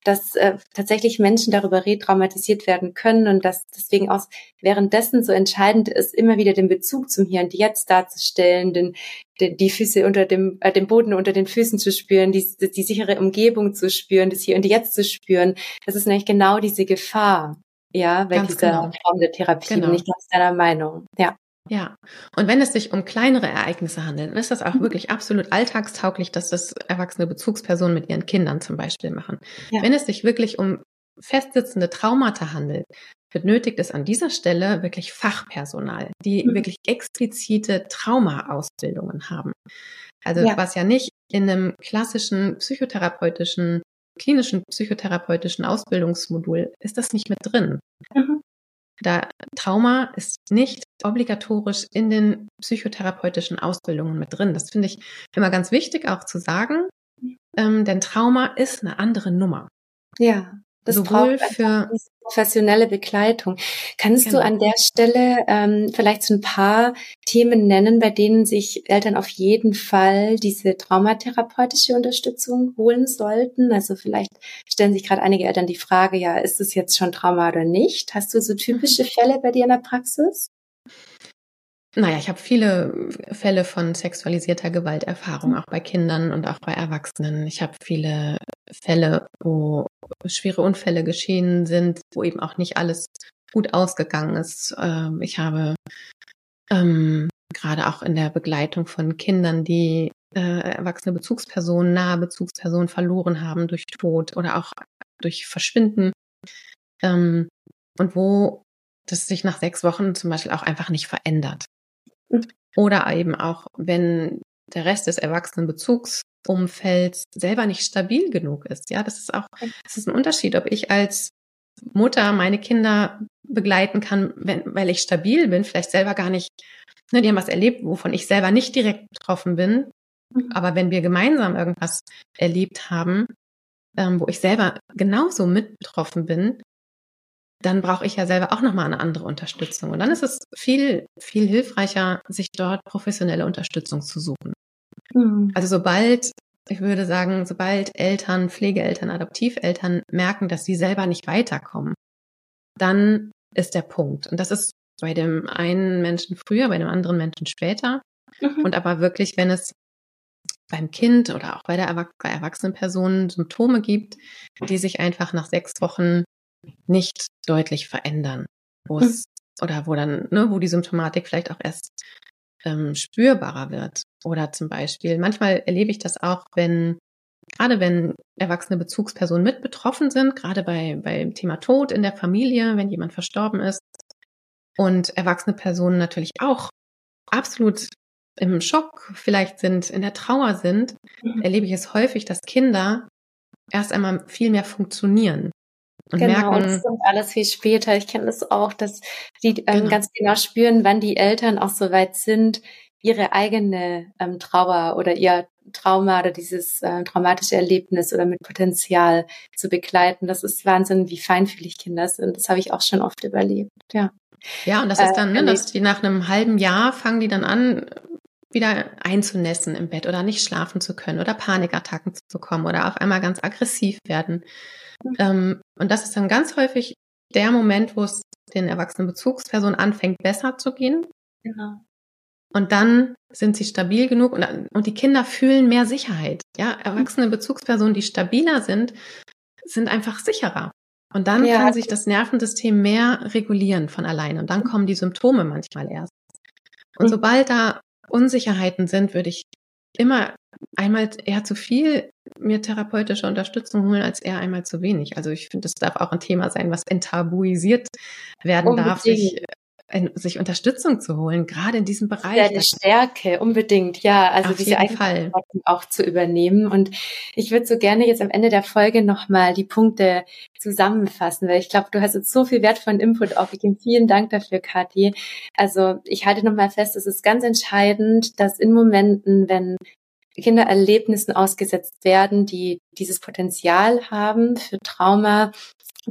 dass äh, tatsächlich Menschen darüber retraumatisiert werden können und dass deswegen auch währenddessen so entscheidend ist, immer wieder den Bezug zum Hier und Jetzt darzustellen, den, den die Füße unter dem, äh, den Boden unter den Füßen zu spüren, die, die sichere Umgebung zu spüren, das Hier und Jetzt zu spüren. Das ist nämlich genau diese Gefahr. Ja, bei Ganz dieser genau. Form der Therapie. Genau. Bin ich ganz deiner Meinung. Ja. Ja, und wenn es sich um kleinere Ereignisse handelt, dann ist das auch mhm. wirklich absolut alltagstauglich, dass das erwachsene Bezugspersonen mit ihren Kindern zum Beispiel machen. Ja. Wenn es sich wirklich um festsitzende Traumata handelt, benötigt es an dieser Stelle wirklich Fachpersonal, die mhm. wirklich explizite Trauma-Ausbildungen haben. Also ja. was ja nicht in einem klassischen psychotherapeutischen, klinischen psychotherapeutischen Ausbildungsmodul ist das nicht mit drin. Mhm. Da Trauma ist nicht obligatorisch in den psychotherapeutischen Ausbildungen mit drin. Das finde ich immer ganz wichtig auch zu sagen, ähm, denn Trauma ist eine andere Nummer. Ja. Das sowohl für professionelle Begleitung. Kannst genau. du an der Stelle ähm, vielleicht so ein paar Themen nennen, bei denen sich Eltern auf jeden Fall diese traumatherapeutische Unterstützung holen sollten? Also vielleicht stellen sich gerade einige Eltern die Frage, ja, ist es jetzt schon Trauma oder nicht? Hast du so typische mhm. Fälle bei dir in der Praxis? Naja, ich habe viele Fälle von sexualisierter Gewalterfahrung, auch bei Kindern und auch bei Erwachsenen. Ich habe viele Fälle, wo schwere Unfälle geschehen sind, wo eben auch nicht alles gut ausgegangen ist. Ähm, ich habe ähm, gerade auch in der Begleitung von Kindern, die äh, erwachsene Bezugspersonen, nahe Bezugspersonen verloren haben durch Tod oder auch durch Verschwinden. Ähm, und wo das sich nach sechs Wochen zum Beispiel auch einfach nicht verändert. Oder eben auch, wenn der Rest des Erwachsenenbezugsumfelds selber nicht stabil genug ist. Ja, das ist auch, das ist ein Unterschied, ob ich als Mutter meine Kinder begleiten kann, wenn, weil ich stabil bin, vielleicht selber gar nicht, ne, die haben was erlebt, wovon ich selber nicht direkt betroffen bin. Mhm. Aber wenn wir gemeinsam irgendwas erlebt haben, ähm, wo ich selber genauso mit betroffen bin, dann brauche ich ja selber auch nochmal eine andere Unterstützung. Und dann ist es viel, viel hilfreicher, sich dort professionelle Unterstützung zu suchen. Mhm. Also sobald, ich würde sagen, sobald Eltern, Pflegeeltern, Adoptiveltern merken, dass sie selber nicht weiterkommen, dann ist der Punkt. Und das ist bei dem einen Menschen früher, bei dem anderen Menschen später. Mhm. Und aber wirklich, wenn es beim Kind oder auch bei der Erwach bei erwachsenen Personen Symptome gibt, die sich einfach nach sechs Wochen nicht deutlich verändern, wo es mhm. oder wo dann, ne, wo die Symptomatik vielleicht auch erst ähm, spürbarer wird. Oder zum Beispiel, manchmal erlebe ich das auch, wenn gerade wenn erwachsene Bezugspersonen mit betroffen sind, gerade bei beim Thema Tod in der Familie, wenn jemand verstorben ist und erwachsene Personen natürlich auch absolut im Schock vielleicht sind, in der Trauer sind, mhm. erlebe ich es häufig, dass Kinder erst einmal viel mehr funktionieren und genau, merken, das kommt alles viel später. Ich kenne das auch, dass die ähm, genau. ganz genau spüren, wann die Eltern auch so weit sind, ihre eigene ähm, Trauer oder ihr Trauma oder dieses äh, traumatische Erlebnis oder mit Potenzial zu begleiten. Das ist Wahnsinn, wie feinfühlig Kinder sind. Das habe ich auch schon oft überlebt. Ja. Ja, und das ist dann, äh, ne, dass die nach einem halben Jahr fangen die dann an, wieder einzunässen im Bett oder nicht schlafen zu können oder Panikattacken zu bekommen oder auf einmal ganz aggressiv werden. Mhm. Ähm, und das ist dann ganz häufig der Moment, wo es den erwachsenen Bezugspersonen anfängt, besser zu gehen. Genau. Und dann sind sie stabil genug und, und die Kinder fühlen mehr Sicherheit. Ja, erwachsene Bezugspersonen, die stabiler sind, sind einfach sicherer. Und dann ja. kann sich das Nervensystem mehr regulieren von alleine. Und dann kommen die Symptome manchmal erst. Und mhm. sobald da Unsicherheiten sind, würde ich immer einmal eher zu viel mir therapeutische Unterstützung holen, als eher einmal zu wenig. Also ich finde, das darf auch ein Thema sein, was enttabuisiert werden Unbedingt. darf, sich, äh, sich Unterstützung zu holen, gerade in diesem Bereich. Ja, die Stärke, unbedingt, ja. Also Auf diese Eigenverantwortung auch zu übernehmen. Und ich würde so gerne jetzt am Ende der Folge nochmal die Punkte zusammenfassen, weil ich glaube, du hast jetzt so viel wertvollen Input aufgegeben. Vielen Dank dafür, Kathi. Also ich halte nochmal fest, es ist ganz entscheidend, dass in Momenten, wenn Kindererlebnissen ausgesetzt werden, die dieses Potenzial haben für Trauma,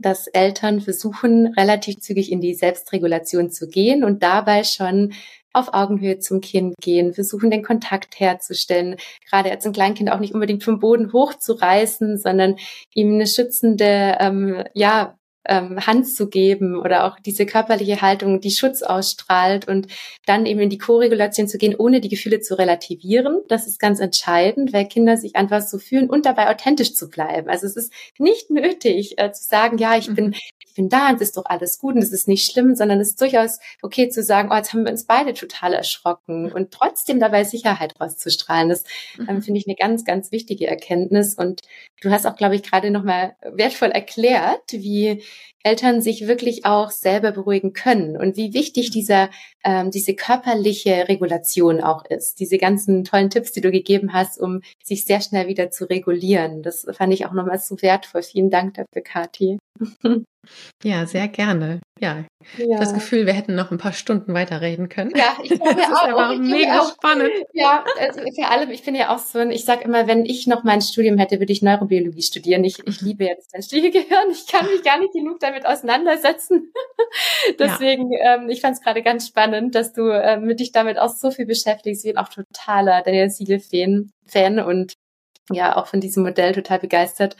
dass Eltern versuchen, relativ zügig in die Selbstregulation zu gehen und dabei schon auf Augenhöhe zum Kind gehen, versuchen den Kontakt herzustellen, gerade als ein Kleinkind auch nicht unbedingt vom Boden hochzureißen, sondern ihm eine schützende, ähm, ja, ähm, Hand zu geben oder auch diese körperliche Haltung, die Schutz ausstrahlt und dann eben in die Co-Regulation zu gehen, ohne die Gefühle zu relativieren. Das ist ganz entscheidend, weil Kinder sich einfach so fühlen und dabei authentisch zu bleiben. Also es ist nicht nötig äh, zu sagen, ja, ich bin, mhm. ich bin da und es ist doch alles gut und es ist nicht schlimm, sondern es ist durchaus okay zu sagen, oh, jetzt haben wir uns beide total erschrocken und trotzdem dabei Sicherheit rauszustrahlen. Das ähm, mhm. finde ich eine ganz, ganz wichtige Erkenntnis und du hast auch, glaube ich, gerade nochmal wertvoll erklärt, wie Eltern sich wirklich auch selber beruhigen können und wie wichtig dieser, ähm, diese körperliche Regulation auch ist. Diese ganzen tollen Tipps, die du gegeben hast, um sich sehr schnell wieder zu regulieren. Das fand ich auch nochmal so wertvoll. Vielen Dank dafür, Kathi. Ja, sehr gerne. Ja, ja. das Gefühl, wir hätten noch ein paar Stunden weiterreden können. Ja, ich glaube ja auch. Aber mega auch, spannend. Ja, also vor allem, ich bin ja auch so ein, ich sage immer, wenn ich noch mein Studium hätte, würde ich Neurobiologie studieren. Ich, ich liebe jetzt das menschliche Gehirn. Ich kann mich gar nicht genug damit auseinandersetzen. Deswegen, ja. ähm, ich fand es gerade ganz spannend, dass du ähm, mit dich damit auch so viel beschäftigst. Ich bin auch totaler Daniel Siegel-Fan Fan und ja, auch von diesem Modell total begeistert.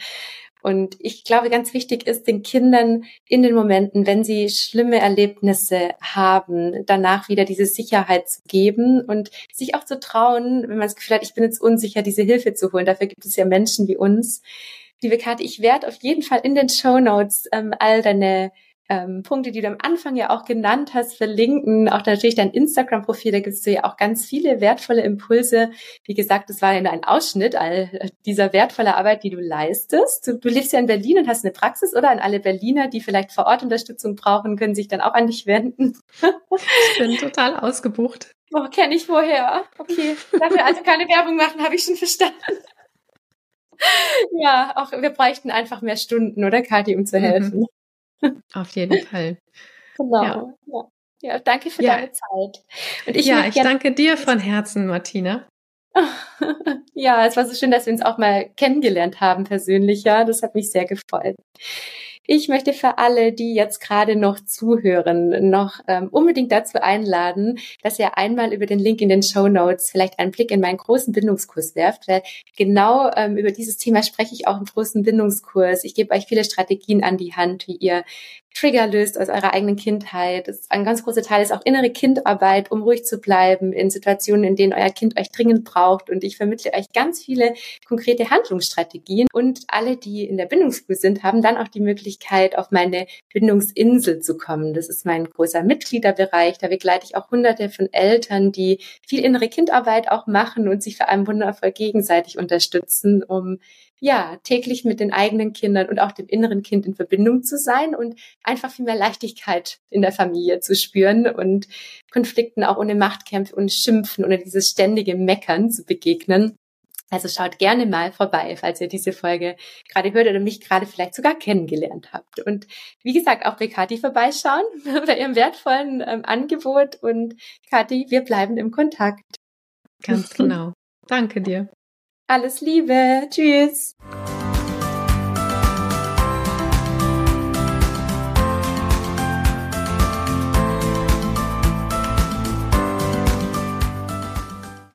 Und ich glaube, ganz wichtig ist, den Kindern in den Momenten, wenn sie schlimme Erlebnisse haben, danach wieder diese Sicherheit zu geben und sich auch zu trauen, wenn man das Gefühl hat, ich bin jetzt unsicher, diese Hilfe zu holen. Dafür gibt es ja Menschen wie uns. Liebe Karte, ich werde auf jeden Fall in den Show Notes ähm, all deine ähm, Punkte, die du am Anfang ja auch genannt hast, verlinken. Auch natürlich dein Instagram-Profil, da gibst du ja auch ganz viele wertvolle Impulse. Wie gesagt, das war ja nur ein Ausschnitt all dieser wertvolle Arbeit, die du leistest. Du, du lebst ja in Berlin und hast eine Praxis, oder? An alle Berliner, die vielleicht vor Ort Unterstützung brauchen, können sich dann auch an dich wenden. ich bin total ausgebucht. Oh, kenne ich woher. Okay, dafür also keine Werbung machen, habe ich schon verstanden. ja, auch wir bräuchten einfach mehr Stunden, oder Kathi, um zu mhm. helfen. Auf jeden Fall. Genau. Ja. ja. ja danke für ja. deine Zeit. Und ich ja, ich danke dir von Herzen, Martina. ja, es war so schön, dass wir uns auch mal kennengelernt haben persönlicher. Das hat mich sehr gefreut. Ich möchte für alle, die jetzt gerade noch zuhören, noch ähm, unbedingt dazu einladen, dass ihr einmal über den Link in den Show Notes vielleicht einen Blick in meinen großen Bindungskurs werft, weil genau ähm, über dieses Thema spreche ich auch im großen Bindungskurs. Ich gebe euch viele Strategien an die Hand, wie ihr Trigger löst aus eurer eigenen Kindheit. Das ein ganz großer Teil ist auch innere Kindarbeit, um ruhig zu bleiben in Situationen, in denen euer Kind euch dringend braucht. Und ich vermittle euch ganz viele konkrete Handlungsstrategien. Und alle, die in der Bindungsschule sind, haben dann auch die Möglichkeit, auf meine Bindungsinsel zu kommen. Das ist mein großer Mitgliederbereich. Da begleite ich auch hunderte von Eltern, die viel innere Kindarbeit auch machen und sich vor allem wundervoll gegenseitig unterstützen, um ja, täglich mit den eigenen Kindern und auch dem inneren Kind in Verbindung zu sein und einfach viel mehr Leichtigkeit in der Familie zu spüren und Konflikten auch ohne Machtkämpfe und Schimpfen oder dieses ständige Meckern zu begegnen. Also schaut gerne mal vorbei, falls ihr diese Folge gerade hört oder mich gerade vielleicht sogar kennengelernt habt. Und wie gesagt, auch bei Kathi vorbeischauen bei ihrem wertvollen ähm, Angebot. Und Kathi, wir bleiben im Kontakt. Ganz genau. Danke dir. Alles Liebe. Tschüss.